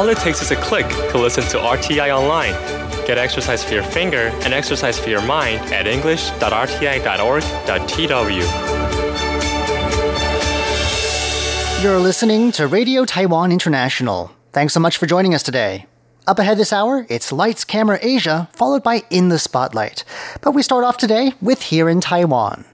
All it takes is a click to listen to RTI online. Get exercise for your finger and exercise for your mind at english.rti.org.tw. You're listening to Radio Taiwan International. Thanks so much for joining us today. Up ahead this hour, it's Lights Camera Asia, followed by In the Spotlight. But we start off today with Here in Taiwan.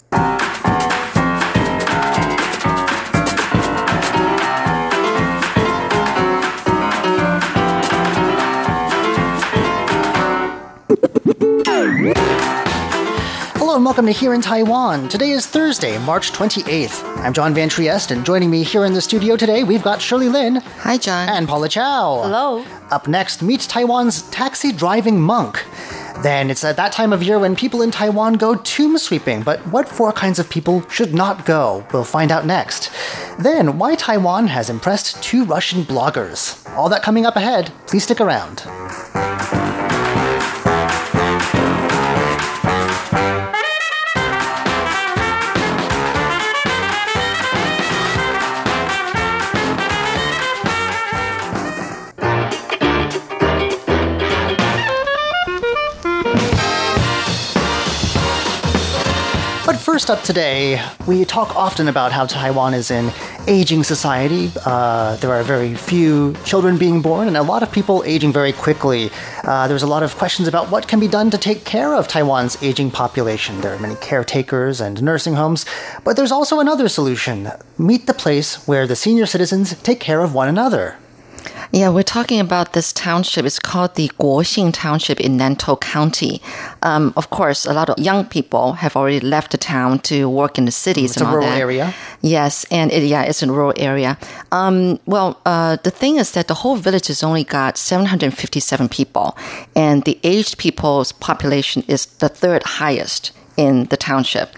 Hello and welcome to Here in Taiwan. Today is Thursday, March 28th. I'm John Van Trieste, and joining me here in the studio today, we've got Shirley Lin. Hi, John. And Paula Chow. Hello. Up next, meet Taiwan's taxi driving monk. Then it's at that time of year when people in Taiwan go tomb sweeping, but what four kinds of people should not go? We'll find out next. Then, why Taiwan has impressed two Russian bloggers. All that coming up ahead. Please stick around. First up today, we talk often about how Taiwan is an aging society. Uh, there are very few children being born, and a lot of people aging very quickly. Uh, there's a lot of questions about what can be done to take care of Taiwan's aging population. There are many caretakers and nursing homes, but there's also another solution meet the place where the senior citizens take care of one another. Yeah, we're talking about this township. It's called the Guoxing Township in Nantou County. Um, of course, a lot of young people have already left the town to work in the cities. It's a rural that. area. Yes, and it, yeah, it's a rural area. Um, well, uh, the thing is that the whole village has only got 757 people, and the aged people's population is the third highest in the township.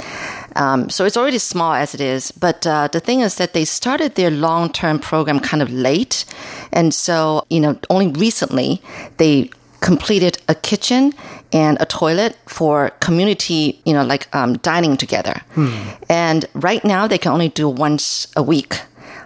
Um, so it's already small as it is. But uh, the thing is that they started their long term program kind of late. And so, you know, only recently they completed a kitchen and a toilet for community, you know, like um, dining together. And right now they can only do once a week.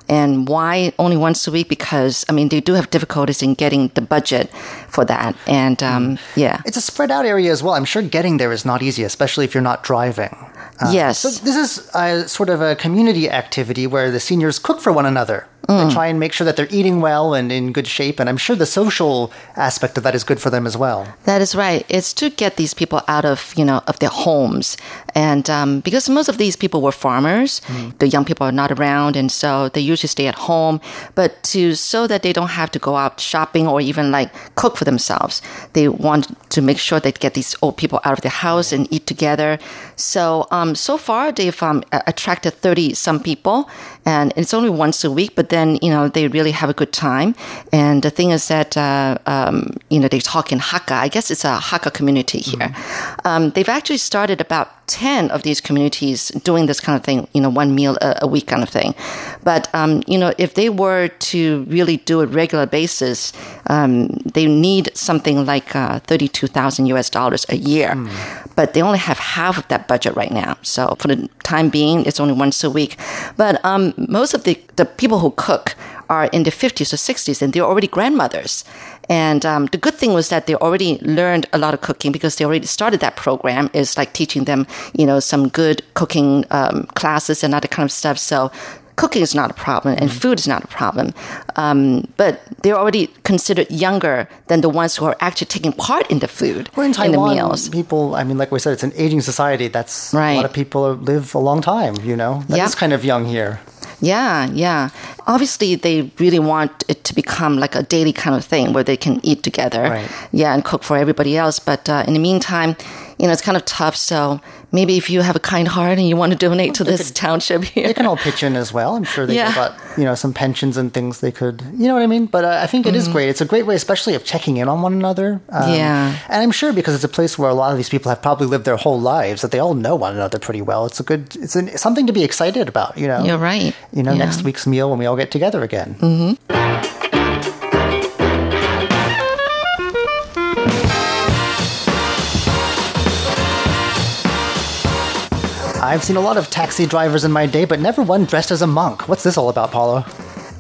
And why only once a week? Because, I mean, they do have difficulties in getting the budget for that. And um, yeah. It's a spread out area as well. I'm sure getting there is not easy, especially if you're not driving. Uh, yes. So this is a, sort of a community activity where the seniors cook for one another. They try and make sure that they're eating well and in good shape. And I'm sure the social aspect of that is good for them as well. That is right. It's to get these people out of you know of their homes, and um, because most of these people were farmers, the young people are not around, and so they usually stay at home. But to so that they don't have to go out shopping or even like cook for themselves, they want to make sure they get these old people out of their house and eat together. So um, so far they've um, attracted thirty some people, and it's only once a week, but then you know they really have a good time. And the thing is that uh, um, you know they talk in Hakka. I guess it's a Hakka community here. Um, they've actually started about ten of these communities doing this kind of thing. You know, one meal a, a week kind of thing. But um, you know, if they were to really do it regular basis, um, they need something like uh, thirty-two thousand U.S. dollars a year. But they only have half of that budget right now. So for the time being, it's only once a week. But um, most of the, the people who cook are in their 50s or 60s and they're already grandmothers. And um, the good thing was that they already learned a lot of cooking because they already started that program. Is like teaching them, you know, some good cooking um, classes and other kind of stuff. So cooking is not a problem and food is not a problem. Um, but they're already considered younger than the ones who are actually taking part in the food, We're in in the Taiwan. meals. People, I mean, like we said, it's an aging society. That's right. a lot of people live a long time. You know, that is Yeah. kind of young here. Yeah, yeah. Obviously, they really want it to become like a daily kind of thing where they can eat together. Right. Yeah, and cook for everybody else. But uh, in the meantime, you know, it's kind of tough. So maybe if you have a kind heart and you want to donate to this township here. They can all pitch in as well. I'm sure they've Yeah. got you know some pensions and things they could. You know what I mean? But uh, I think it is great. It's a great way, especially of checking in on one another. Um, Mm-hmm. Yeah. and I'm sure because it's a place where a lot of these people have probably lived their whole lives that they all know one another pretty well. It's a good. It's an, something to be excited about. You know. You're right. You know, Yeah. next week's meal when we all get together again. I've seen a lot of taxi drivers in my day, but never one dressed as a monk. What's this all about, Paula?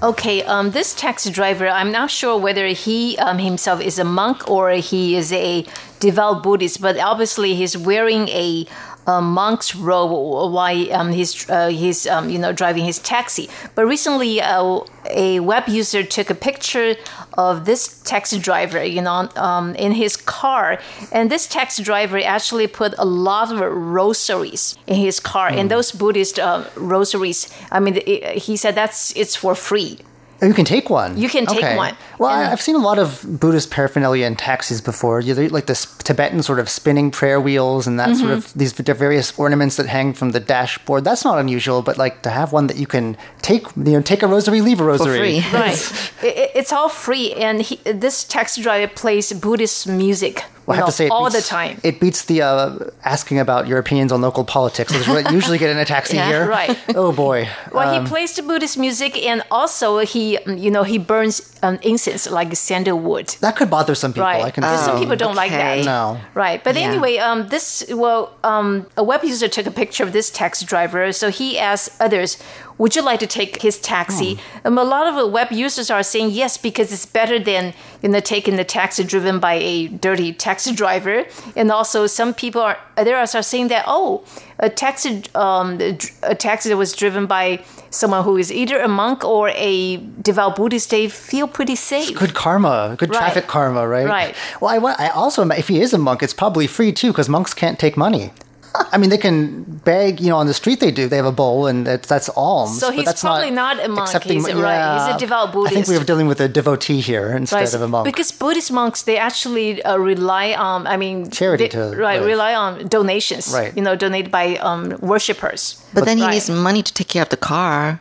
Okay, um, this taxi driver, I'm not sure whether he um, himself is a monk or he is a devout Buddhist, but obviously he's wearing a, a monk's robe while um, he's uh, he's um, you know driving his taxi. But recently, uh, a web user took a picture of this taxi driver, you know, um, in his car, and this taxi driver actually put a lot of rosaries in his car, and those Buddhist uh, rosaries. I mean, it, he said that's it's for free. Oh, you can take one. You can take one. Well, I've seen a lot of Buddhist paraphernalia in taxis before. Like this Tibetan sort of spinning prayer wheels and that Mm-hmm. sort of these various ornaments that hang from the dashboard. That's not unusual, but like to have one that you can take, you know, take a rosary, leave a rosary. free. right. It- it, it's all free, and he, this taxi driver plays Buddhist music Well, I have to say, all beats, the time. It beats the uh, asking about your opinions on local politics, which is what usually get in a taxi Yeah, here. right. Oh boy. well, Um, he plays the Buddhist music, and also he, you know, he burns um, incense like sandalwood. that could bother some people. Right. I can see. some people don't like that. No. Right. But Yeah. anyway, um, this, well, um, a web user took a picture of this taxi driver. So he asked others, would you like to take his taxi? Um, a lot of the web users are saying yes because it's better than you know taking the taxi driven by a dirty taxi driver. And also, some people are there are saying that oh, a taxi um, a taxi that was driven by someone who is either a monk or a devout Buddhist, they feel pretty safe. Good karma, good Right. traffic karma, right? Right. Well, I, I also, if he is a monk, it's probably free too, because monks can't take money. I mean, they can beg, you know, on the street. They do. They have a bowl, and that's, that's alms. So but he's that's probably not a monk. accepting He's a- mo- right, he's a devout Buddhist. I think we were dealing with a devotee here instead Right, of a monk. Because Buddhist monks, they actually uh, rely on, I mean, Charity they- to right, live. rely on donations, Right. you know, donated by um, worshippers. But then he Right. needs money to take care of the car.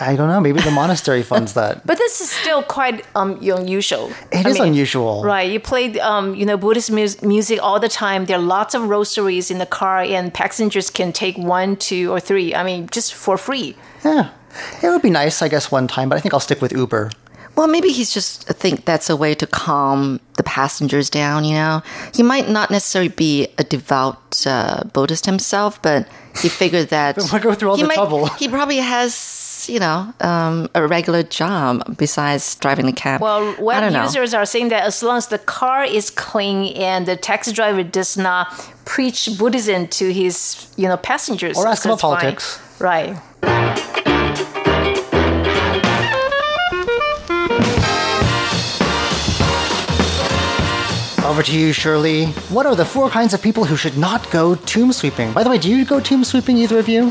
I don't know. Maybe the monastery funds that. But this is still quite um, unusual. It I is unusual. Right. You play, um, you know, Buddhist mus- music all the time. There are lots of rosaries in the car, and passengers can take one, two, or three. I mean, just for free. Yeah, it would be nice, I guess, one time. But I think I'll stick with Uber. Well, maybe he's just think that's a way to calm the passengers down. You know, he might not necessarily be a devout uh, Buddhist himself, but he figured that why go through all he the trouble? He probably has, you know, um, a regular job besides driving the cab. Well, I web don't know. users are saying that as long as the car is clean and the taxi driver does not preach Buddhism to his, you know, passengers, Or ask so about it's fine. politics. Right. Over to you, Shirley. What are the four kinds of people who should not go tomb sweeping? By the way, do you go tomb sweeping, either of you?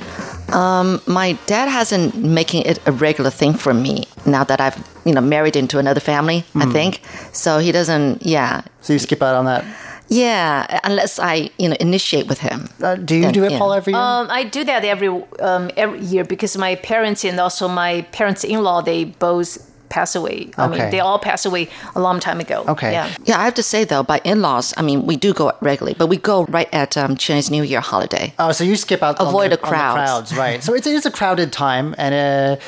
My dad hasn't making it a regular thing for me now that I've you know married into another family. Hmm. I think so. He doesn't. Yeah, So you skip out on that. yeah. Unless I you know initiate with him. Uh, do you Then, do it, yeah. Paul, every year? Um, I do that every um, every year because my parents and also my parents-in-law they both pass away. I Okay. mean, they all passed away a long time ago. Okay. Yeah. Yeah, I have to say though, by in-laws, I mean we do go regularly, but we go right at um, Chinese New Year holiday. Oh, so you skip out. on Avoid the, the crowds. on the crowds, right? So it's, it is a crowded time, and uh,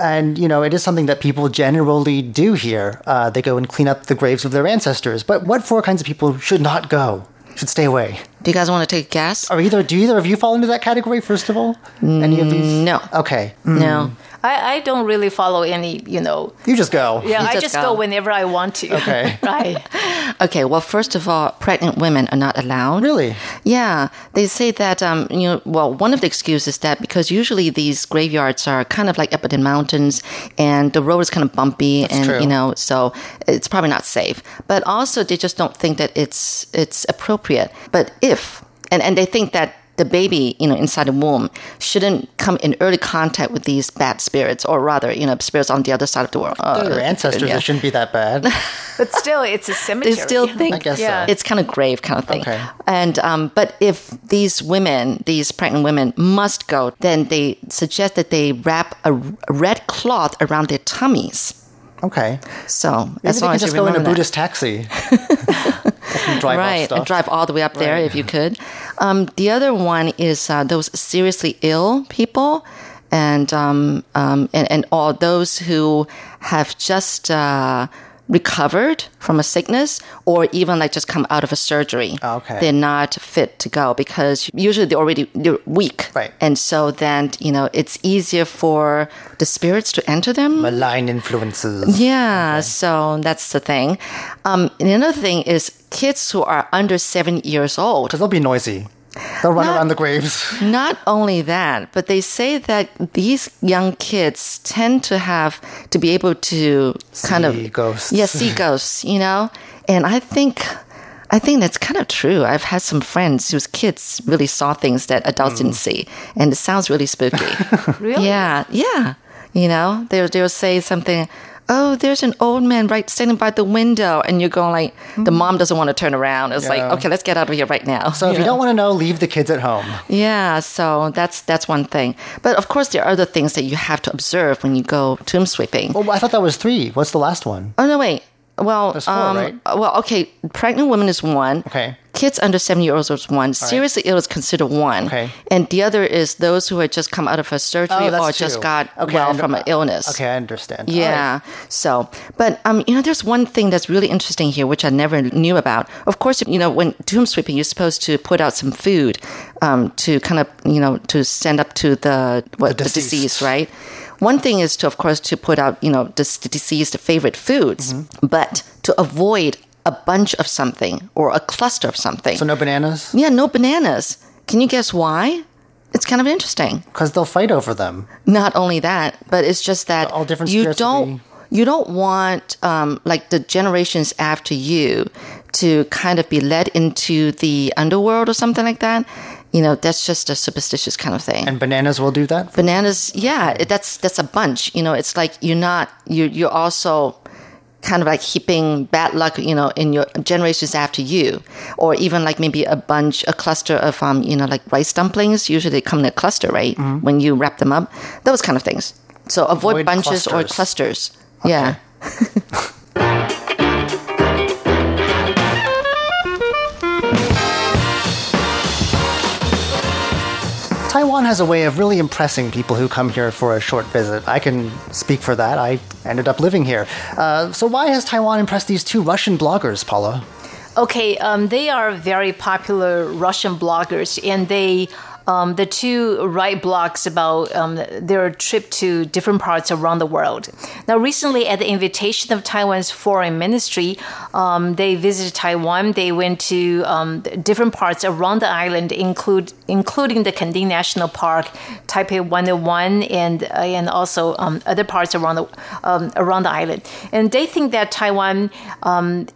and you know it is something that people generally do here. Uh, they go and clean up the graves of their ancestors. But what four kinds of people should not go? Should stay away. Do you guys want to take a guess? Are either do either of you fall into that category? First of all, any of these? No. Okay, No. I, I don't really follow any, you know. you just go. Yeah, You I just just go. go whenever I want to. Okay. right. Okay, well, first of all, pregnant women are not allowed. Really? Yeah, they say that um, you know. Well, one of the excuses is that because usually these graveyards are kind of like up in the mountains, and the road is kind of bumpy, and true. you know, so it's probably not safe. But also, they just don't think that it's it's appropriate. But if and and they think that the baby, you know, inside the womb shouldn't come in early contact with these bad spirits, or rather, you know, spirits on the other side of the world. Uh, Your ancestors, yeah. it shouldn't be that bad. But still, it's a they cemetery. still think I guess Yeah. so. it's kind of grave kind of thing. Okay. And um, but if these women, these pregnant women, must go, then they suggest that they wrap a, a red cloth around their tummies. Okay, So maybe as they long can as you just go in a remember that. Buddhist taxi. Drive right, drive all the way up there Right. if you could. Um, the other one is uh, those seriously ill people, and um, um, and and all those who have just uh, recovered from a sickness or even like just come out of a surgery. Okay. They're not fit to go because usually they're already they're weak. Right. And so then, you know, it's easier for the spirits to enter them. Malign influences. Yeah, so that's the thing. Um, another thing is kids who are under seven years old. Because they'll be noisy. They'll run Not- around the graves. Not only that, but they say that these young kids tend to have to be able to kind of ghosts. Yeah, see ghosts. You know, and I think. I think that's kind of true. I've had some friends whose kids really saw things that adults didn't mm. see, and it sounds really spooky. Really? Yeah, yeah. You know, they'll they'll say something. Oh, there's an old man right standing by the window, and you're going like, the mm-hmm. mom doesn't want to turn around. It's like, okay, let's get out of here right now. So if you don't want to know, leave the kids at home. Yeah, so that's that's one thing. But of course, there are other things that you have to observe when you go tomb sweeping. Well, I thought that was three. What's the last one? Oh no, wait. Well, There's four, um, right? well, okay. Pregnant women is one. Okay. Kids under seven years old is one. Seriously ill is considered one. Okay. And the other is those who had just come out of a surgery Oh, that's or just got Okay, I well under- from an illness. Okay, I understand. All Yeah. So, but um, you know, there's one thing that's really interesting here, which I never knew about. Of course, you know, when tomb sweeping, you're supposed to put out some food, um, to kind of, you know, to send up to the what The the, deceased. deceased, right? One thing is to, of course, to put out, you know, the the deceased favorite foods, Mm-hmm. but to avoid a bunch of something or a cluster of something. So no bananas? yeah, no bananas. Can you guess why? It's kind of interesting Because they'll fight over them. not only that, but it's just that All different you don't you don't want um, like the generations after you to kind of be led into the underworld or something like that. You know, that's just a superstitious kind of thing. And bananas will do that? Bananas, yeah, that's that's a bunch. You know, it's like you're not you you're also kind of like heaping bad luck, you know, in your generations after you, or even like maybe a bunch, a cluster of um, you know, like rice dumplings. Usually they come in a cluster, right? When you wrap them up, those kind of things. So avoid, Avoid bunches or clusters. clusters. Yeah. Taiwan has a way of really impressing people who come here for a short visit. I can speak for that. I ended up living here. Uh, so, why has Taiwan impressed these two Russian bloggers, Paula? Okay, um, they are very popular Russian bloggers, and they um, the two write blogs about um, their trip to different parts around the world. Now, recently, at the invitation of Taiwan's foreign ministry, um, they visited Taiwan. They went to um, different parts around the island, include including the Kenting National Park, Taipei 101, and uh, and also um, other parts around the um, around the island. And they think that Taiwan,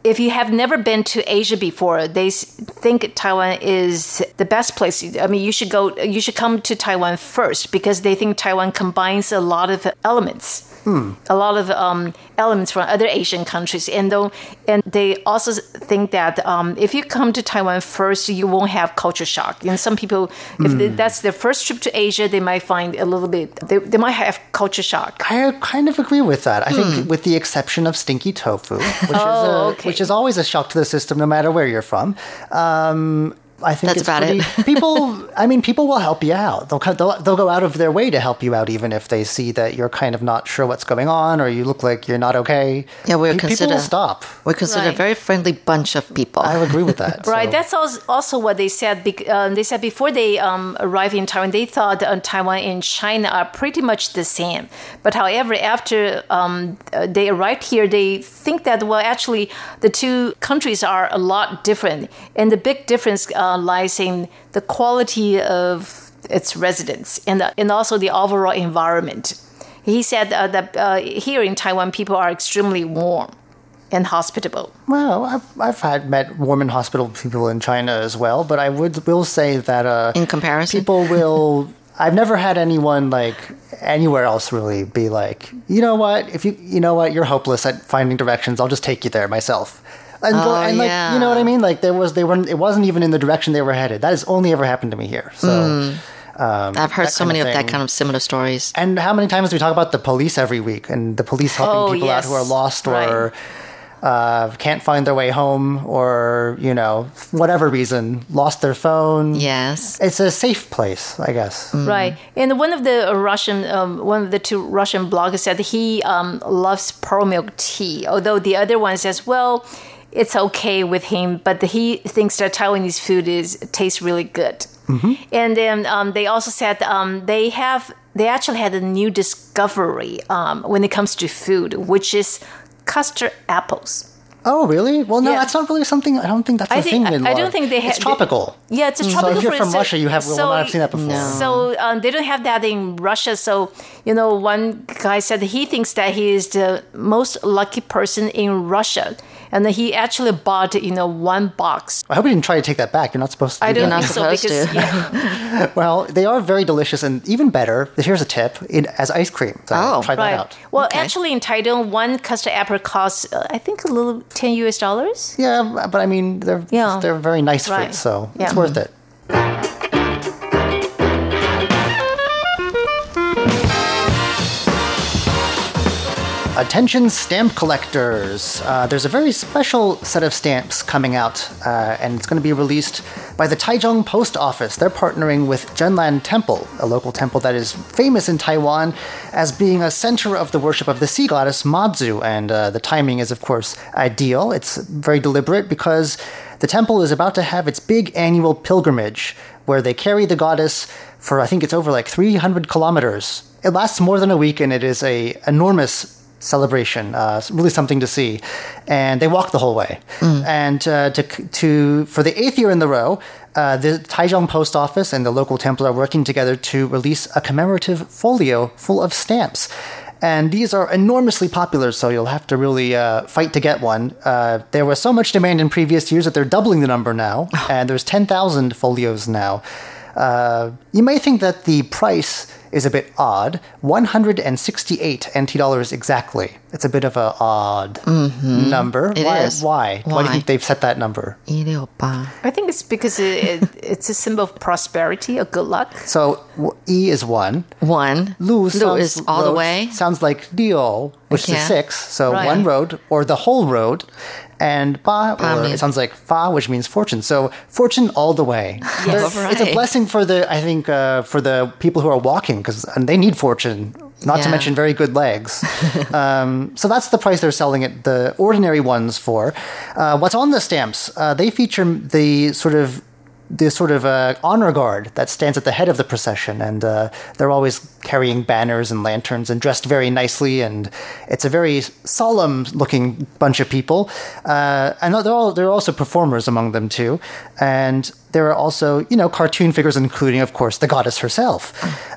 if you have never been to Asia before, they think Taiwan is the best place. I mean, you should go. You should come to Taiwan first because they think Taiwan combines a lot of elements a lot of um, elements from other Asian countries, and though, and they also think that um, if you come to Taiwan first, you won't have culture shock. And some people, if they, that's their first trip to Asia, they might find a little bit, they, they might have culture shock. I kind of agree with that. I think, with the exception of stinky tofu, which, is, a, okay. which is always a shock to the system, no matter where you're from. Um, I think That's it's about it. pretty, people. I mean, people will help you out. They'll, co- they'll they'll go out of their way to help you out, even if they see that you're kind of not sure what's going on or you look like you're not okay. Yeah, we're Pe- people will stop. We're considered a very friendly bunch of people. I agree with that. Right, so- that's als- also what they said. Um, they said before they um, arrived in Taiwan, they thought uh, Taiwan and China are pretty much the same. But however, after um, uh, they arrived here, they think that well, actually, the two countries are a lot different, and the big difference uh, lies in the quality of its residents and the, and also the overall environment. He said uh, that uh, here in Taiwan, people are extremely warm and hospitable. Well, I've, I've had met warm and hospitable people in China as well, but I would will say that uh, In comparison? people will. I've never had anyone like anywhere else really be like, you know what? If you you know what, you're hopeless at finding directions. I'll just take you there myself. And, go, Oh, and like yeah. you know what I mean? Like there was they weren't. It wasn't even in the direction they were headed. That has only ever happened to me here. So. I've heard so kind of many of, that kind of similar stories. And how many times do we talk about the police every week and the police helping Oh, people out who are lost or uh, can't find their way home, or you know, whatever reason, lost their phone. Yes. It's a safe place, I guess. Right. And one of the Russian, um, one of the two Russian bloggers said he um, loves pearl milk tea, although the other one says, well, it's okay with him, but he thinks that Taiwanese food is tastes really good. And then um, they also said um, they have they actually had a new discovery um, when it comes to food, which is custard apples. Oh, really? Well, no, Yeah. that's not really something. I don't think that's a I think thing in I, I don't think they have. It's tropical. Yeah, it's a So tropical if you're from Russia, you have will not have seen that before. So um, they don't have that in Russia. So you know, one guy said he thinks that he is the most lucky person in Russia, and that he actually bought you know one box. I hope you didn't try to take that back. You're not supposed to. I do don't that. think so supposed because to. yeah, Well, they are very delicious, and even better. Here's a tip: in, as ice cream. So Oh, try that out. Well, Okay. actually, in Taiwan, one custard apple costs uh, I think a little ten US dollars. Yeah, but I mean, they're Yeah. they're very nice Right. fruits, so it's Yeah. worth it. Attention stamp collectors. Uh, there's a very special set of stamps coming out, uh, and it's going to be released by the Taichung Post Office. They're partnering with Zhenlan Temple, a local temple that is famous in Taiwan as being a center of the worship of the sea goddess Mazu. And uh, the timing is, of course, ideal. It's very deliberate because the temple is about to have its big annual pilgrimage where they carry the goddess for, I think it's over like 300 kilometers. It lasts more than a week and it is a enormous celebration. Uh, really something to see, and they walk the whole way. And uh, to to for the eighth year in the row, uh, the Taichung Post Office and the local temple are working together to release a commemorative folio full of stamps. And these are enormously popular, so you'll have to really uh, fight to get one. Uh, there was so much demand in previous years that they're doubling the number now, and there's 10,000 folios now. Uh, you may think that the price is a bit odd 168 NT dollars exactly. It's a bit of a odd mm-hmm. number. It why, is. Why? Why do you think they've set that number? I think it's because it, it, it's a symbol of prosperity or good luck. So E is one. One. Lu, Lu sounds- is all the way. Sounds like Liu, which Okay. is six. So Right. one road or the whole road. And Ba, or it sounds like Fa, which means fortune. So fortune all the way. Yes. There- It's a blessing for the, I think, uh, for the people who are walking because they need fortune. Not to mention very good legs. um, so that's the price they're selling it, the ordinary ones for. Uh, what's on the stamps? Uh, they feature the sort of the sort of uh, honor guard that stands at the head of the procession, and uh, they're always carrying banners and lanterns and dressed very nicely, and it's a very solemn-looking bunch of people. Uh, and they're all they're also performers among them too, and there are also you know cartoon figures, including of course the goddess herself.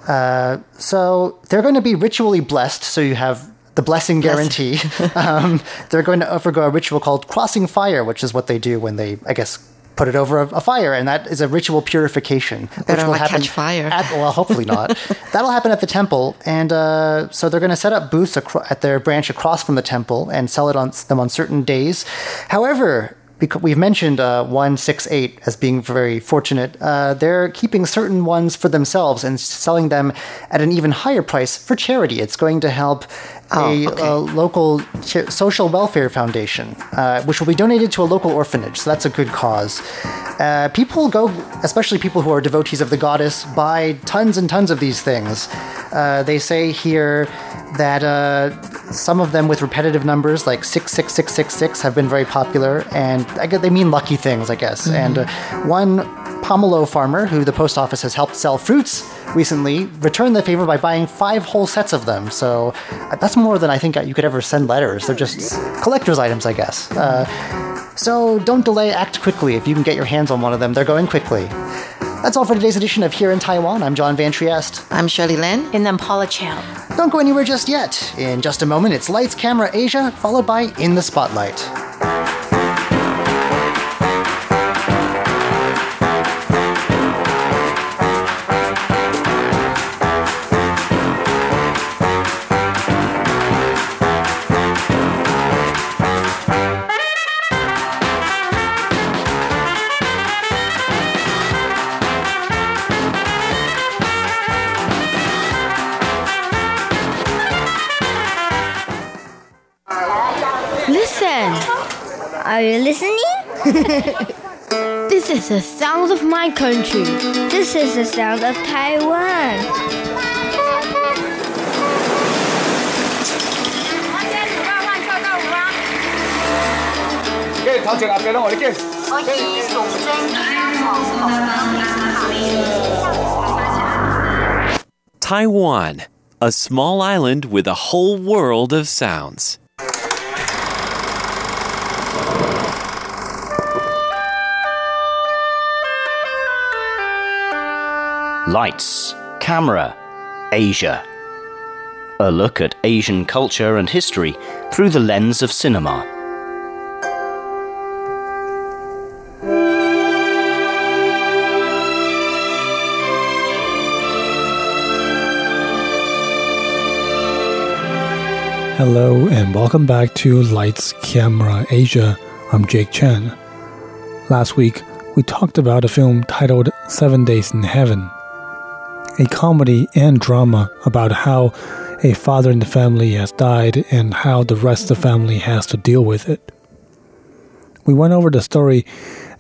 Uh, so they're going to be ritually blessed. So you have the blessing guarantee. um, they're going to undergo a ritual called crossing fire, which is what they do when they, I guess, put it over a, a fire, and that is a ritual purification, which will not happen catch fire. At, well, hopefully not. That'll happen at the temple, and uh, so they're going to set up booths acro- at their branch across from the temple and sell it on them on certain days. However. Because we've mentioned uh, 168 as being very fortunate. Uh, they're keeping certain ones for themselves and selling them at an even higher price for charity. It's going to help Oh, a, okay. a local ch- social welfare foundation, uh, which will be donated to a local orphanage. So that's a good cause. Uh, people go, especially people who are devotees of the goddess, buy tons and tons of these things. Uh, they say here that uh, some of them with repetitive numbers, like 66666, have been very popular, and I guess they mean lucky things, I guess. And uh, one pomelo farmer, who the post office has helped sell fruits recently, returned the favor by buying five whole sets of them. So uh, that's more than I think you could ever send letters. They're just collector's items, I guess. Uh, so don't delay, act quickly. If you can get your hands on one of them, they're going quickly. That's all for today's edition of Here in Taiwan. I'm John Van Trieste. I'm Shirley Lin. And then Paula Chow. Don't go anywhere just yet. In just a moment, it's Lights, Camera, Asia, followed by In the Spotlight. this is the sound of my country. This is the sound of Taiwan. 头前后边拢我你见。 Taiwan, a small island with a whole world of sounds. Lights, camera, Asia. A look at Asian culture and history through the lens of cinema. Hello and welcome back to Lights Camera Asia. I'm Jake Chen. Last week, we talked about a film titled Seven Days in Heaven, a comedy and drama about how a father in the family has died and how the rest of the family has to deal with it. We went over the story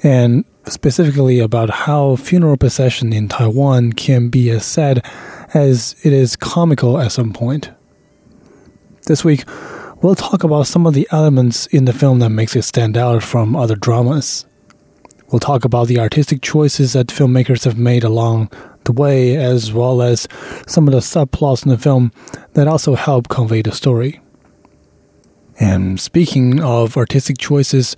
and specifically about how funeral procession in Taiwan can be as sad as it is comical at some point. This week, we'll talk about some of the elements in the film that makes it stand out from other dramas. We'll talk about the artistic choices that filmmakers have made along the way, as well as some of the subplots in the film that also help convey the story. And speaking of artistic choices,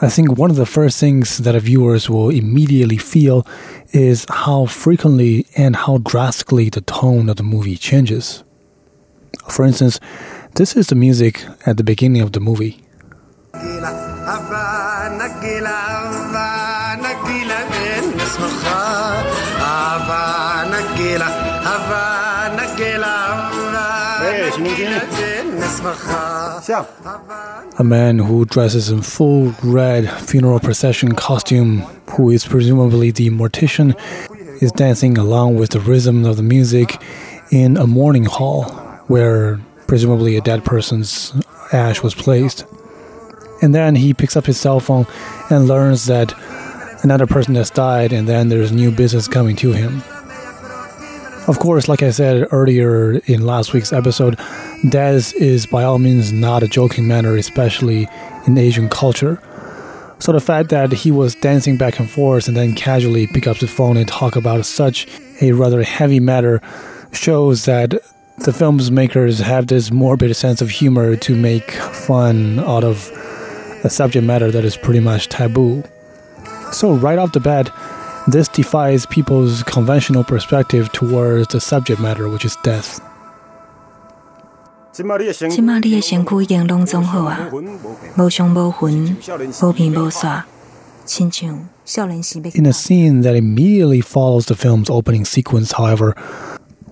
I think one of the first things that viewers will immediately feel is how frequently and how drastically the tone of the movie changes. For instance, this is the music at the beginning of the movie. A man who dresses in full red funeral procession costume, who is presumably the mortician, is dancing along with the rhythm of the music in a mourning hall where presumably a dead person's ash was placed. And then he picks up his cell phone and learns that another person has died, and then there's new business coming to him. Of course, like I said earlier in last week's episode, death is by all means not a joking matter, especially in Asian culture. So the fact that he was dancing back and forth and then casually pick up the phone and talk about such a rather heavy matter shows that the film's makers have this morbid sense of humor to make fun out of a subject matter that is pretty much taboo. So, right off the bat, this defies people's conventional perspective towards the subject matter, which is death. 即马你的身躯已经拢总好啊，无伤无魂，无片无煞，亲像少年时要。 In a scene that immediately follows the film's opening sequence, however,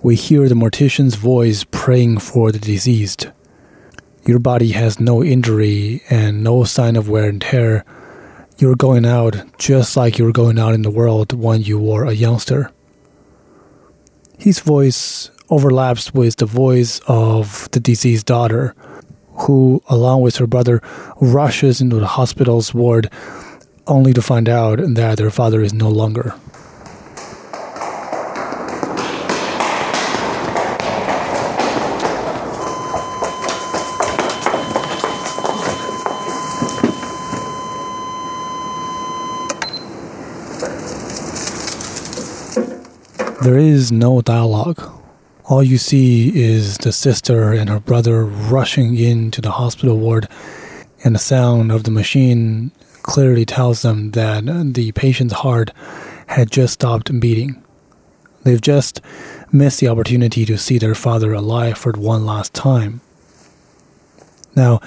we hear the mortician's voice praying for the deceased. Your body has no injury and no sign of wear and tear. You're going out just like you were going out in the world when you were a youngster. His voice overlaps with the voice of the deceased daughter, who, along with her brother, rushes into the hospital's ward only to find out that their father is no longer. There is no dialogue. All you see is the sister and her brother rushing into the hospital ward, and the sound of the machine clearly tells them that the patient's heart had just stopped beating. They've just missed the opportunity to see their father alive for one last time. Now,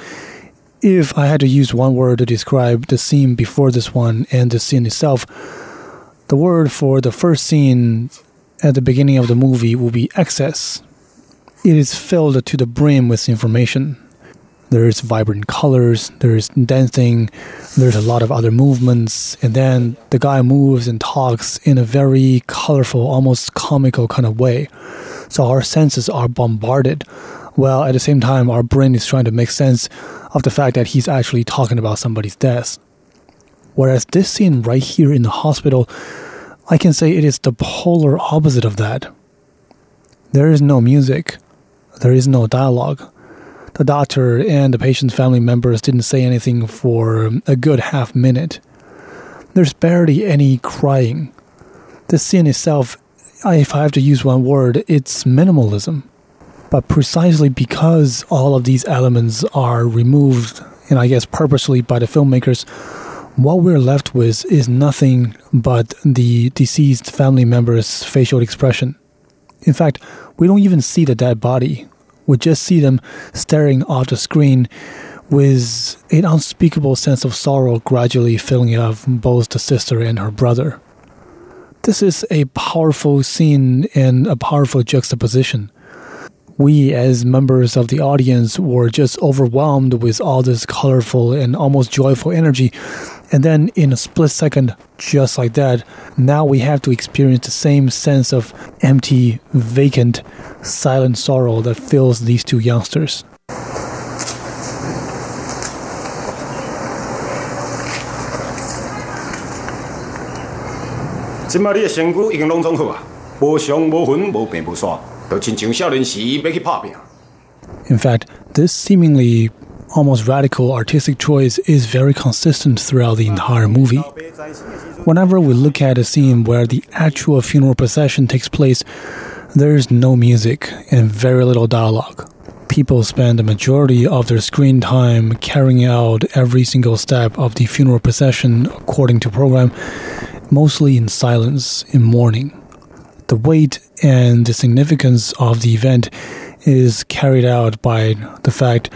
if I had to use one word to describe the scene before this one and the scene itself, the word for the first scene at the beginning of the movie will be excess. It is filled to the brim with information. There's vibrant colors, there's dancing, there's a lot of other movements, and then the guy moves and talks in a very colorful, almost comical kind of way. So our senses are bombarded while at the same time our brain is trying to make sense of the fact that he's actually talking about somebody's death. Whereas this scene right here in the hospital, I can say it is the polar opposite of that. There is no music, there is no dialogue. The doctor and the patient's family members didn't say anything for a good half minute. There's barely any crying. The scene itself, if I have to use one word, it's minimalism. But precisely because all of these elements are removed, and I guess purposely by the filmmakers, what we're left with is nothing but the deceased family member's facial expression. In fact, we don't even see the dead body. We just see them staring off the screen with an unspeakable sense of sorrow gradually filling up both the sister and her brother. This is a powerful scene and a powerful juxtaposition we, as members of the audience, were just overwhelmed with all this colorful and almost joyful energy. And then in a split second, just like that, now we have to experience the same sense of empty, vacant, silent sorrow that fills these two youngsters. In fact, this seemingly almost radical artistic choice is very consistent throughout the entire movie. Whenever we look at a scene where the actual funeral procession takes place, there is no music and very little dialogue. People spend the majority of their screen time carrying out every single step of the funeral procession according to program, mostly in silence, in mourning the weight and the significance of the event is carried out by the fact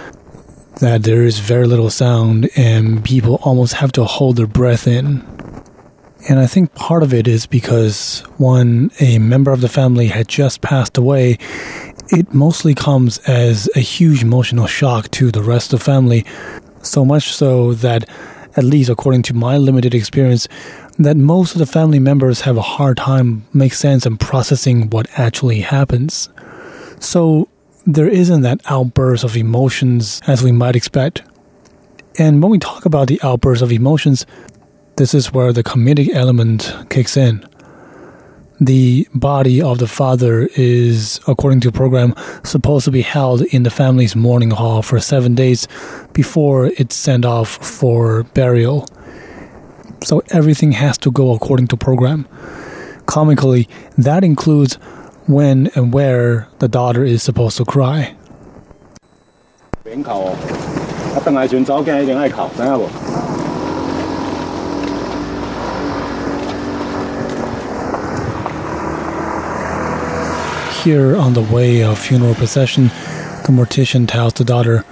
that there is very little sound and people almost have to hold their breath in. And I think part of it is because when a member of the family had just passed away, it mostly comes as a huge emotional shock to the rest of the family. So much so that, at least according to my limited experience, that most of the family members have a hard time make sense and processing what actually happens. So there isn't that outburst of emotions as we might expect. And when we talk about the outburst of emotions, this is where the comedic element kicks in. The body of the father is, according to program, supposed to be held in the family's mourning hall for seven days before it's sent off for burial so everything has to go according to program. Comically, that includes when and where the daughter is supposed to cry. Here on the way of funeral procession, the mortician tells the daughter,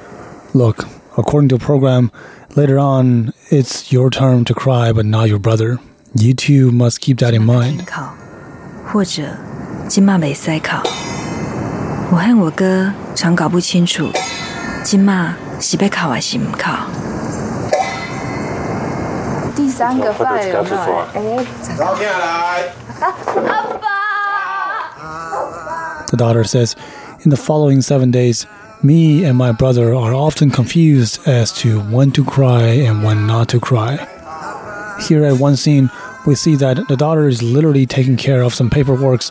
Look, according to program, Later on, it's your turn to cry, but not your brother. You two must keep that in mind. 或者 金马没塞考，我和我哥常搞不清楚，金马是被考还是唔考。第三个犯人了，哎，照片来。The daughter says, in the following seven days, me and my brother are often confused as to when to cry and when not to cry. Here at one scene, we see that the daughter is literally taking care of some paperwork,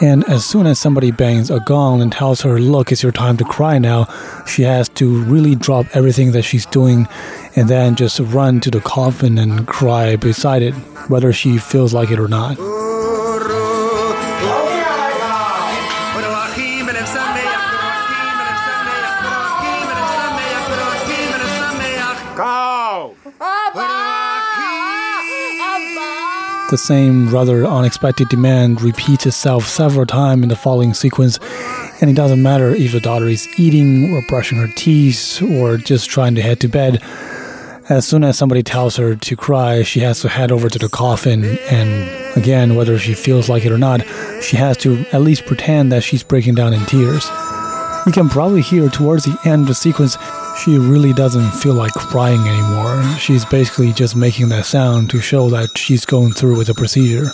and as soon as somebody bangs a gong and tells her, Look, it's your time to cry now, she has to really drop everything that she's doing and then just run to the coffin and cry beside it, whether she feels like it or not. The same rather unexpected demand repeats itself several times in the following sequence, and it doesn't matter if the daughter is eating or brushing her teeth or just trying to head to bed. As soon as somebody tells her to cry, she has to head over to the coffin, and again, whether she feels like it or not, she has to at least pretend that she's breaking down in tears. You can probably hear towards the end of the sequence she really doesn't feel like crying anymore. She's basically just making that sound to show that she's going through with the procedure.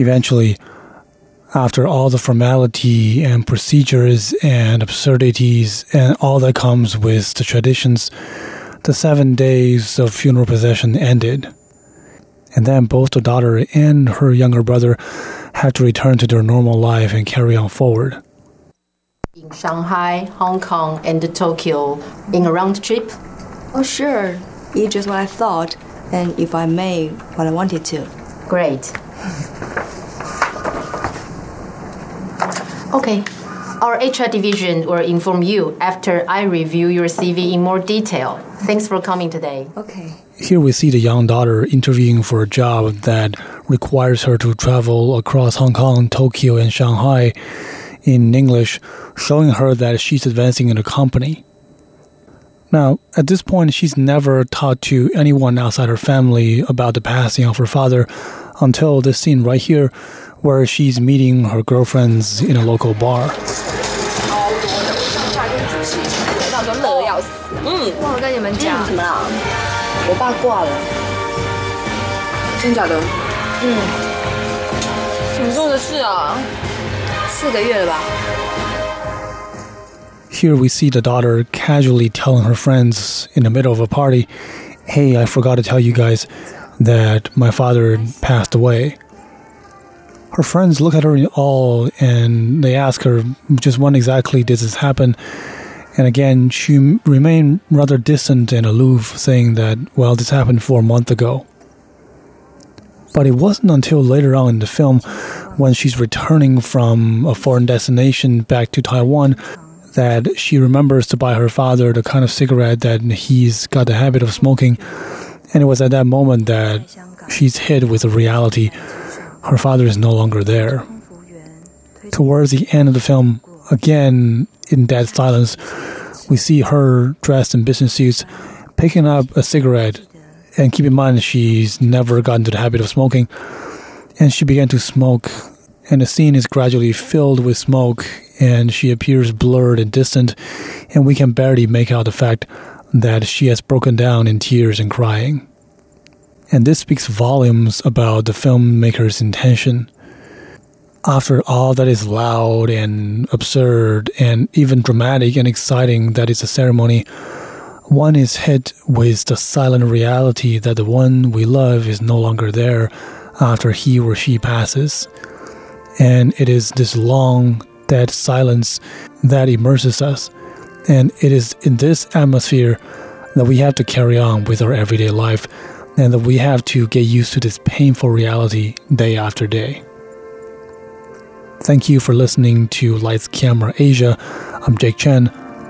Eventually, after all the formality and procedures and absurdities and all that comes with the traditions, the seven days of funeral procession ended. And then both the daughter and her younger brother had to return to their normal life and carry on forward. In Shanghai, Hong Kong, and Tokyo in a round trip? Oh, sure. It's just what I thought, and if I may, what I wanted to. Great. Okay. Our HR division will inform you after I review your CV in more detail. Thanks for coming today. Okay. Here we see the young daughter interviewing for a job that requires her to travel across Hong Kong, Tokyo, and Shanghai in English, showing her that she's advancing in a company. Now, at this point, she's never talked to anyone outside her family about the passing of her father until this scene right here, where she's meeting her girlfriends in a local bar. 我爸挂了。真假的？嗯。什么时候的事啊？四个月了吧。Here we see the daughter casually telling her friends in the middle of a party, Hey, I forgot to tell you guys that my father passed away. Her friends look at her in awe and they ask her just when exactly did this happen. and again, she remained rather distant and aloof, saying that, well, this happened four months ago. But it wasn't until later on in the film, when she's returning from a foreign destination back to Taiwan, that she remembers to buy her father the kind of cigarette that he's got the habit of smoking. And it was at that moment that she's hit with the reality her father is no longer there. Towards the end of the film, again in dead silence, we see her dressed in business suits picking up a cigarette. And keep in mind, she's never gotten to the habit of smoking. And she began to smoke, and the scene is gradually filled with smoke and she appears blurred and distant, and we can barely make out the fact that she has broken down in tears and crying. And this speaks volumes about the filmmaker's intention. After all that is loud and absurd and even dramatic and exciting that is a ceremony, one is hit with the silent reality that the one we love is no longer there after he or she passes. And it is this long, dead silence that immerses us. And it is in this atmosphere that we have to carry on with our everyday life and that we have to get used to this painful reality day after day. Thank you for listening to Lights Camera Asia. I'm Jake Chen.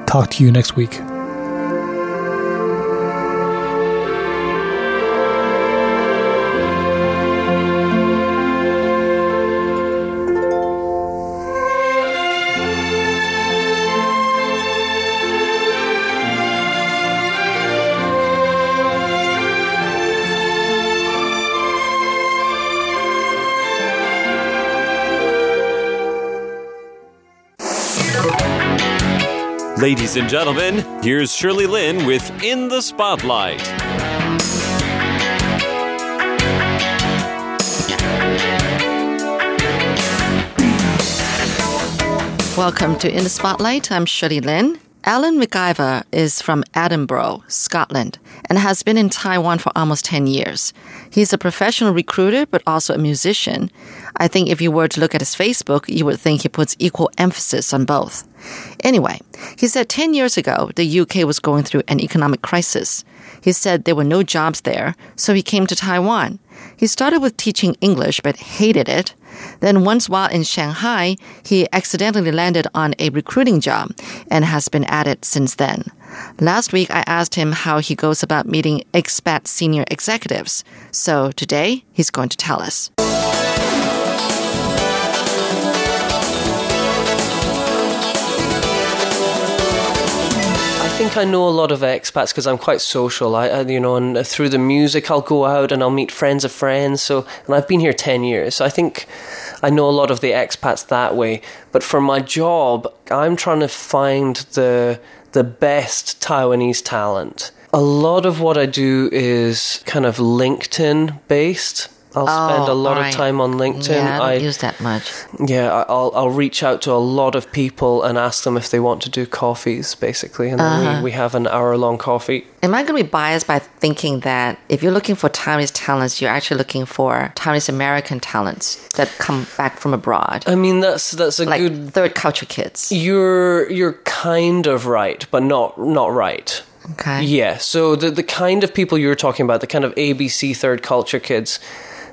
Talk to you next week. Ladies and gentlemen, here's Shirley Lin with In the Spotlight. Welcome to In the Spotlight. I'm Shirley Lin. Alan McIver is from Edinburgh, Scotland, and has been in Taiwan for almost 10 years. He's a professional recruiter, but also a musician. I think if you were to look at his Facebook, you would think he puts equal emphasis on both. Anyway, he said 10 years ago, the UK was going through an economic crisis. He said there were no jobs there, so he came to Taiwan. He started with teaching English, but hated it. Then, once while in Shanghai, he accidentally landed on a recruiting job and has been at it since then. Last week, I asked him how he goes about meeting expat senior executives. So today, he's going to tell us. Think I know a lot of expats because I'm quite social. I, I, you know, and through the music, I'll go out and I'll meet friends of friends. So, and I've been here ten years. So I think I know a lot of the expats that way. But for my job, I'm trying to find the the best Taiwanese talent. A lot of what I do is kind of LinkedIn based. I'll spend Oh, a lot right. of time on LinkedIn. Yeah, I don't I use that much. yeah, I'll I'll reach out to a lot of people and ask them if they want to do coffees, basically, and then Uh-huh. we, we have an hour long coffee. Am I going to be biased by thinking that if you're looking for Taiwanese talents, you're actually looking for Taiwanese American talents that come back from abroad? I mean, that's that's a like good third culture kids. You're you're kind of right, but not not right. Okay. Yeah. So the the kind of people you're talking about, the kind of ABC third culture kids,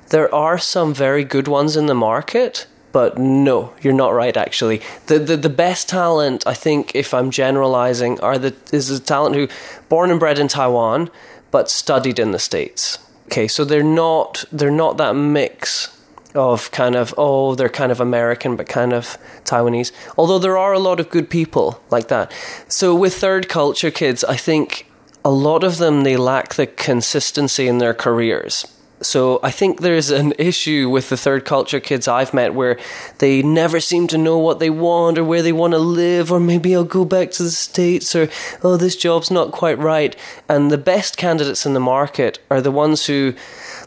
there are some very good ones in the market. But no, you're not right. Actually, the, the the best talent, I think, if I'm generalizing, are the is the talent who, born and bred in Taiwan, but studied in the states. Okay, so they're not they're not that mix of kind of oh they're kind of American but kind of Taiwanese. Although there are a lot of good people like that. So with third culture kids, I think a lot of them they lack the consistency in their careers. So I think there's an issue with the third culture kids I've met where they never seem to know what they want or where they want to live or maybe I'll go back to the states or oh this job's not quite right. And the best candidates in the market are the ones who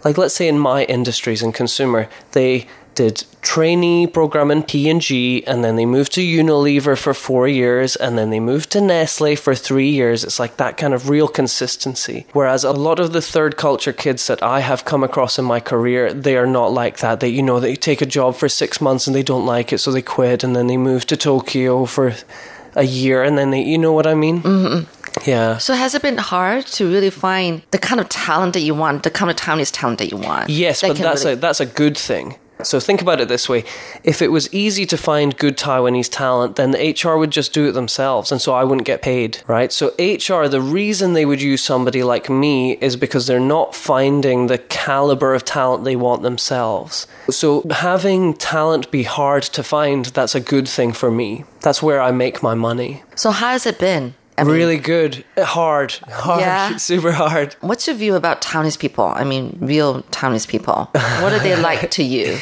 like let's say in my industries and consumer they did trainee program in P&G and then they moved to Unilever for 4 years and then they moved to Nestle for 3 years it's like that kind of real consistency whereas a lot of the third culture kids that I have come across in my career they are not like that they you know they take a job for 6 months and they don't like it so they quit and then they move to Tokyo for a year and then they you know what I mean Mm-hmm. yeah So has it been hard to really find the kind of talent that you want, the kind of Taiwanese talent that you want? Yes, that but that's really- a that's a good thing. So think about it this way: if it was easy to find good Taiwanese talent, then the HR would just do it themselves, and so I wouldn't get paid, right? So HR, the reason they would use somebody like me is because they're not finding the caliber of talent they want themselves. So having talent be hard to find, that's a good thing for me. That's where I make my money. So how has it been? I mean, really good, hard, hard, Yeah? super hard. What's your view about Taiwanese people? I mean, real Taiwanese people. What are they like to you?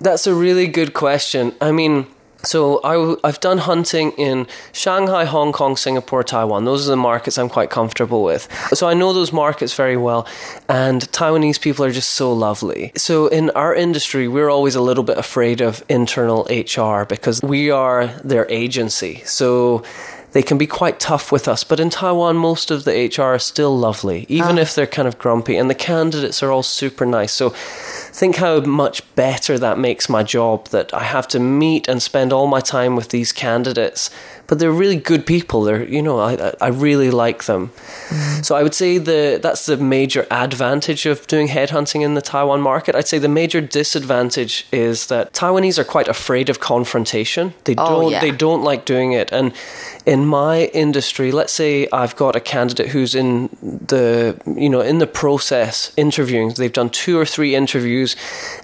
That's a really good question. I mean, so I, have done hunting in Shanghai, Hong Kong, Singapore, Taiwan. Those are the markets I'm quite comfortable with. So I know those markets very well. And Taiwanese people are just so lovely. So in our industry, we're always a little bit afraid of internal HR because we are their agency. So they can be quite tough with us. But in Taiwan, most of the HR are still lovely, even ah. if they're kind of grumpy. And the candidates are all super nice. So think how much better that makes my job that I have to meet and spend all my time with these candidates. But they're really good people. They're, you know, I, I really like them. Mm-hmm. So I would say the that's the major advantage of doing headhunting in the Taiwan market. I'd say the major disadvantage is that Taiwanese are quite afraid of confrontation. They Oh, don't yeah. they don't like doing it. And in my industry, let's say I've got a candidate who's in the you know in the process interviewing. They've done two or three interviews,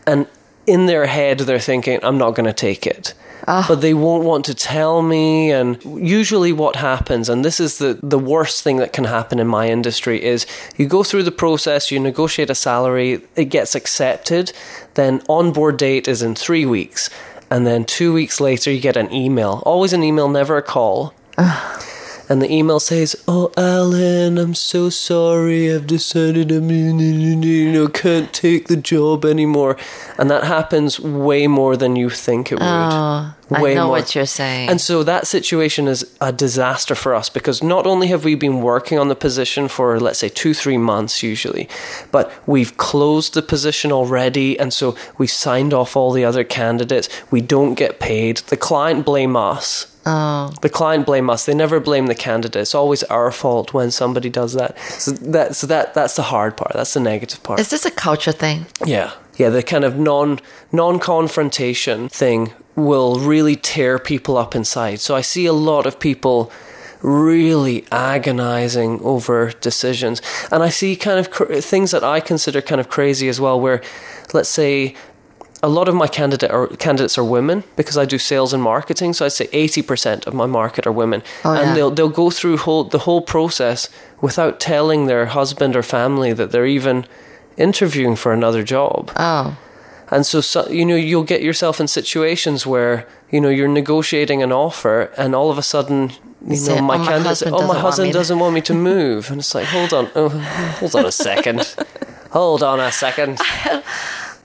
and in their head they're thinking, "I'm not going to take it." Ah. But they won't want to tell me. And usually, what happens, and this is the, the worst thing that can happen in my industry, is you go through the process, you negotiate a salary, it gets accepted, then onboard date is in three weeks. And then two weeks later, you get an email. Always an email, never a call. Ah. And the email says, "Oh, Alan, I'm so sorry. I've decided I'm you know can't take the job anymore." And that happens way more than you think it would. Oh, I way know more. what you're saying. And so that situation is a disaster for us because not only have we been working on the position for, let's say, two, three months usually, but we've closed the position already. And so we signed off all the other candidates. We don't get paid. The client blame us. Oh. The client blame us. They never blame the candidate. It's always our fault when somebody does that. So that, so that that's the hard part. That's the negative part. Is this a culture thing? Yeah. Yeah, the kind of non non confrontation thing will really tear people up inside. So I see a lot of people really agonizing over decisions. And I see kind of cr- things that I consider kind of crazy as well where let's say a lot of my candidate or candidates are women because I do sales and marketing. So I'd say eighty percent of my market are women, Oh, and yeah. they'll they'll go through whole the whole process without telling their husband or family that they're even interviewing for another job. Oh. And so, so, you know, you'll get yourself in situations where, you know, you're negotiating an offer and all of a sudden, you know, my "Oh, my candidate, husband oh, my doesn't husband doesn't want me to move. And it's like, hold on, oh, hold on a second. hold on a second.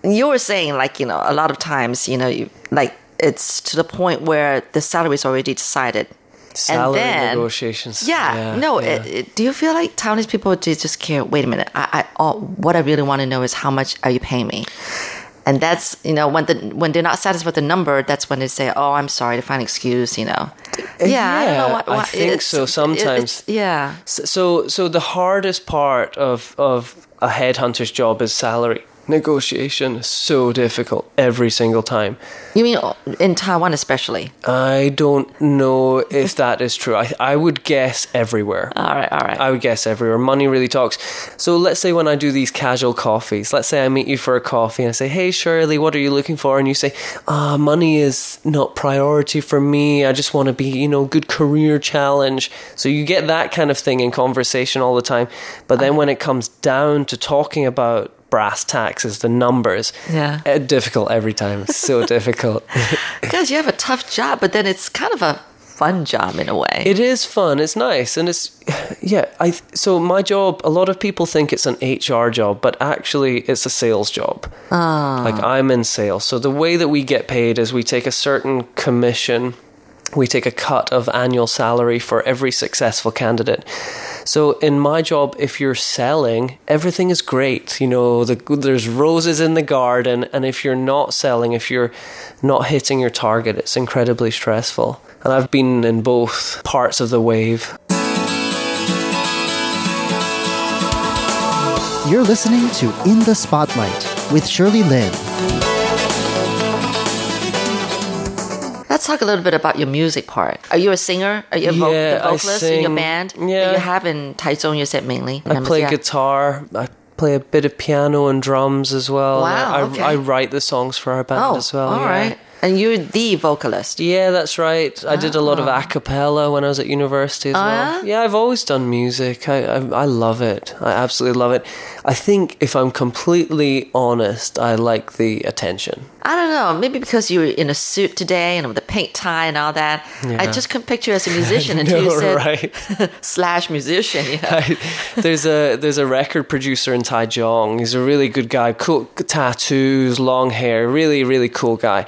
you were saying like you know a lot of times you know you, like it's to the point where the salary is already decided. Salary and then, negotiations. Yeah, no. yeah. It, it, do you feel like Taiwanese people do just care? Wait a minute. I, I all, what I really want to know is how much are you paying me? And that's you know when the when they're not satisfied with the number, that's when they say, "Oh, I'm sorry," to find excuse. You know. Uh, yeah, I don't know what. I think it's- so. Sometimes. yeah. So, so the hardest part of of a headhunter's job is salary negotiation. is so difficult every single time. You mean in Taiwan, especially? I don't know if that is true. I I would guess everywhere. All right, all right. I would guess everywhere. Money really talks. So let's say when I do these casual coffees, let's say I meet you for a coffee and I say, "Hey Shirley, what are you looking for?" And you say, "Ah, money is not priority for me. I just want to be, you know, good career challenge." So you get that kind of thing in conversation all the time. But then when it comes down to talking about brass taxes, the numbers, Yeah. eh, difficult every time. So difficult. Because you have a tough job, but then it's kind of a fun job in a way. It is fun. It's nice, and it's yeah. I so my job. A lot of people think it's an HR job, but actually, it's a sales job. Ah. Like I'm in sales, so the way that we get paid is we take a certain commission. We take a cut of annual salary for every successful candidate. So in my job, if you're selling, everything is great. You know, the, there's roses in the garden, and if you're not selling, if you're not hitting your target, it's incredibly stressful. And I've been in both parts of the wave. You're listening to In the Spotlight with Shirley Lin. Let's talk a little bit about your music part. Are you a singer? Are you a vo- Yeah, vocalist in your band? Yeah. That you have in Taichung, you said mainly. I play Yeah. guitar. I play a bit of piano and drums as well. Wow, I, okay. I write the songs for our band Oh, as well. all yeah. right. And you're the vocalist. Yeah, that's right. I did a lot of ah. a cappella when I was at university as Oh, well. Ah. Yeah, I've always done music. I, I I love it. I absolutely love it. I think if I'm completely honest, I like the attention. I don't know. Maybe because you were in a suit today and with the pink tie and all that. I just couldn't picture you as a musician until you said right? slash musician. You know? I- there's a there's a record producer in Taichung. He's a really good guy. Cool tattoos, long hair, really really cool guy.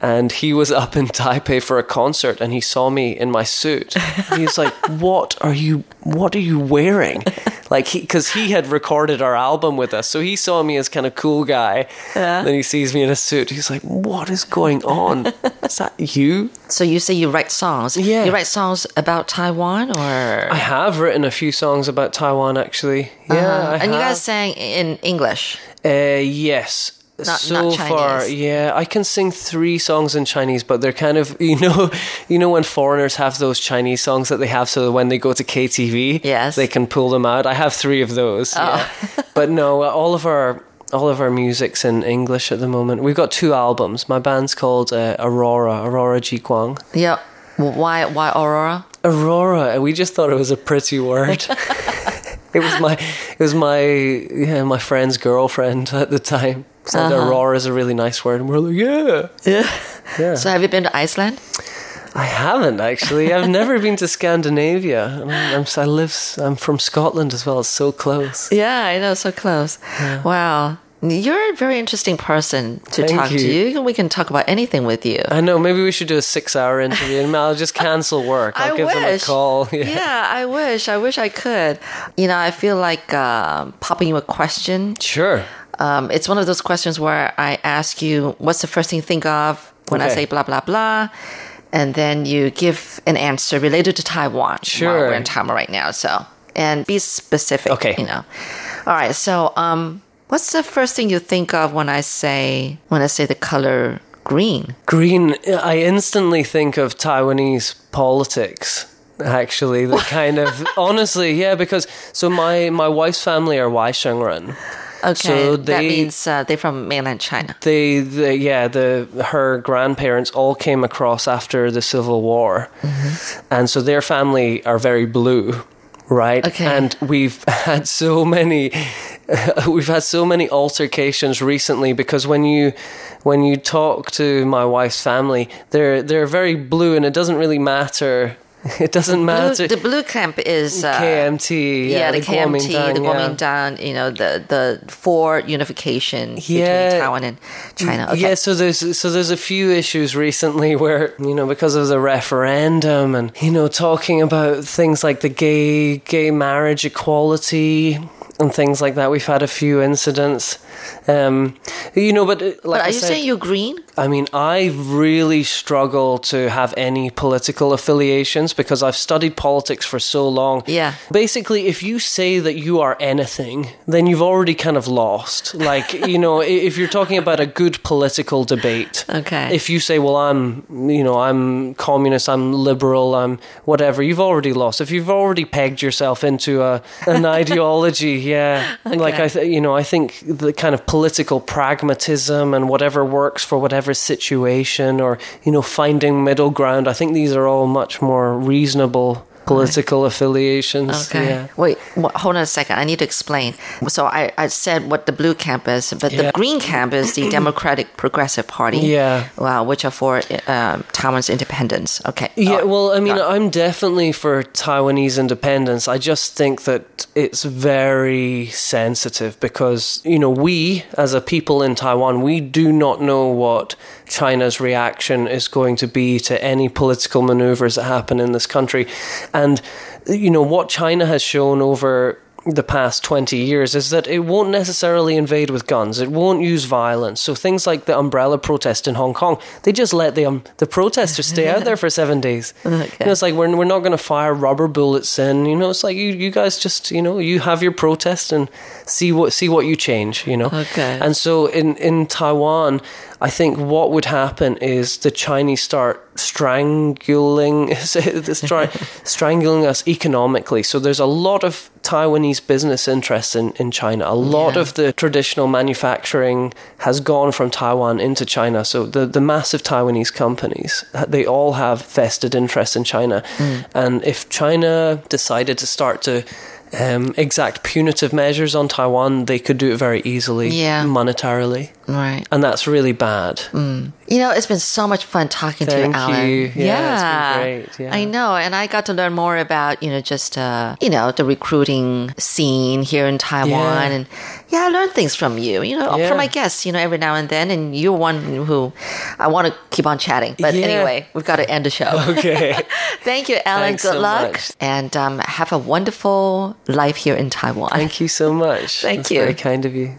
And he was up in Taipei for a concert, and he saw me in my suit. He's like, "What are you? What are you wearing?" Like, because he, had recorded our album with us, so he saw me as kind of cool guy. Yeah. Then he sees me in a suit. He's like, "What is going on? Is that you?" So you say you write songs. Yeah. You write songs about Taiwan or I have written a few songs about Taiwan, actually. Yeah, Uh-huh. And you guys sang in English. Uh, yes. Not- so not far, yeah, I can sing three songs in Chinese, but they're kind of you know, you know when foreigners have those Chinese songs that they have, so that when they go to KTV, Yes. they can pull them out. I have three of those. Oh. yeah. but no, all of our all of our music's in English at the moment. We've got two albums. My band's called uh, Aurora, Aurora Ji Guang. Yeah. Why? Why Aurora? Aurora. We just thought it was a pretty word. it was my it was my yeah my friend's girlfriend at the time. Said Uh-huh. Aurora is a really nice word, and we're like, yeah, Yeah. yeah. So have you been to Iceland? I haven't actually. I've never been to Scandinavia. I'm, I'm I live. I'm from Scotland as well. It's so close. Yeah, I know, so close. Wow. You're a very interesting person to Thank talk to. you. You we can talk about anything with you. I know. Maybe we should do a six-hour interview, and I'll just cancel work. I'll I give them a call. Yeah. I wish. I wish I could. You know, I feel like um, popping you a question. Sure. Um, it's one of those questions where I ask you, "What's the first thing you think of when I say blah blah blah?" And then you give an answer related to Taiwan. Sure. We're in Taiwan right now, so and be specific. Okay. You know. All right. So, um, what's the first thing you think of when I say when I say the color green? Green, I instantly think of Taiwanese politics. Actually, the kind of honestly, yeah, because so my my wife's family are Waishengren. Okay, So that means uh, they're from mainland China. They, the, yeah, the her grandparents all came across after the Civil War, and so their family are very blue, right? Okay. And we've had so many, we've had so many altercations recently because when you when you talk to my wife's family, they're they're very blue, and it doesn't really matter It doesn't matter. The blue camp is uh, KMT. Yeah, yeah the, the KMT, Kuomintang, the yeah. Kuomintang. You know, the the for unification Yeah. between Taiwan and China. Okay. Yeah, so there's so there's a few issues recently where you know because of the referendum and you know talking about things like the gay gay marriage equality and things like that. We've had a few incidents. Um, you know, but like but are I you said, saying you're green? I mean, I really struggle to have any political affiliations because I've studied politics for so long. Yeah. Basically, if you say that you are anything, then you've already kind of lost. Like, you know, if you're talking about a good political debate, Okay. if you say, well, I'm, you know, I'm communist, I'm liberal, I'm whatever, you've already lost. If you've already pegged yourself into a, an ideology, yeah. Like, I, th- you know, I think the kind of political pragmatism and whatever works for whatever situation or, you know, finding middle ground, I think these are all much more reasonable political affiliations. Okay. Yeah. Wait, hold on a second. I need to explain. So I, I said what the blue camp is, but the green camp is the Democratic Progressive Party. Yeah. Wow, which are for uh, Taiwan's independence. Okay. Yeah, Oh, well, I mean. I'm definitely for Taiwanese independence. I just think that it's very sensitive because, you know, we as a people in Taiwan, we do not know what China's reaction is going to be to any political maneuvers that happen in this country. And, you know, what China has shown over the past 20 years is that it won't necessarily invade with guns. It won't use violence. So things like the umbrella protest in Hong Kong, they just let the um, the protesters stay out there for seven days. You know, it's like we're, we're not going to fire rubber bullets in. You know, it's like you, you guys just you know you have your protest and see what see what you change. You know. Okay. And so in in Taiwan, I think what would happen is the Chinese start strangling strangling us economically. So there's a lot of Taiwanese business interests in, in China. A lot Yeah. of the traditional manufacturing has gone from Taiwan into China. So the, the massive Taiwanese companies, they all have vested interests in China. And if China decided to start to um, exact punitive measures on Taiwan, they could do it very easily Yeah. monetarily. Right. And that's really bad. You know, it's been so much fun talking to you, Alan. you. Yeah, it's been great. Yeah. I know, and I got to learn more about you know just uh, you know the recruiting scene here in Taiwan, Yeah. and yeah, I learned things from you. You know, Yeah. from my guests, you know, every now and then, and you're one who I want to keep on chatting. But Yeah. anyway, we've got to end the show. Okay. Thank you, Alan. Thanks Good so luck, much. and um, have a wonderful life here in Taiwan. Thank you so much. Thank That's you. Very kind of you.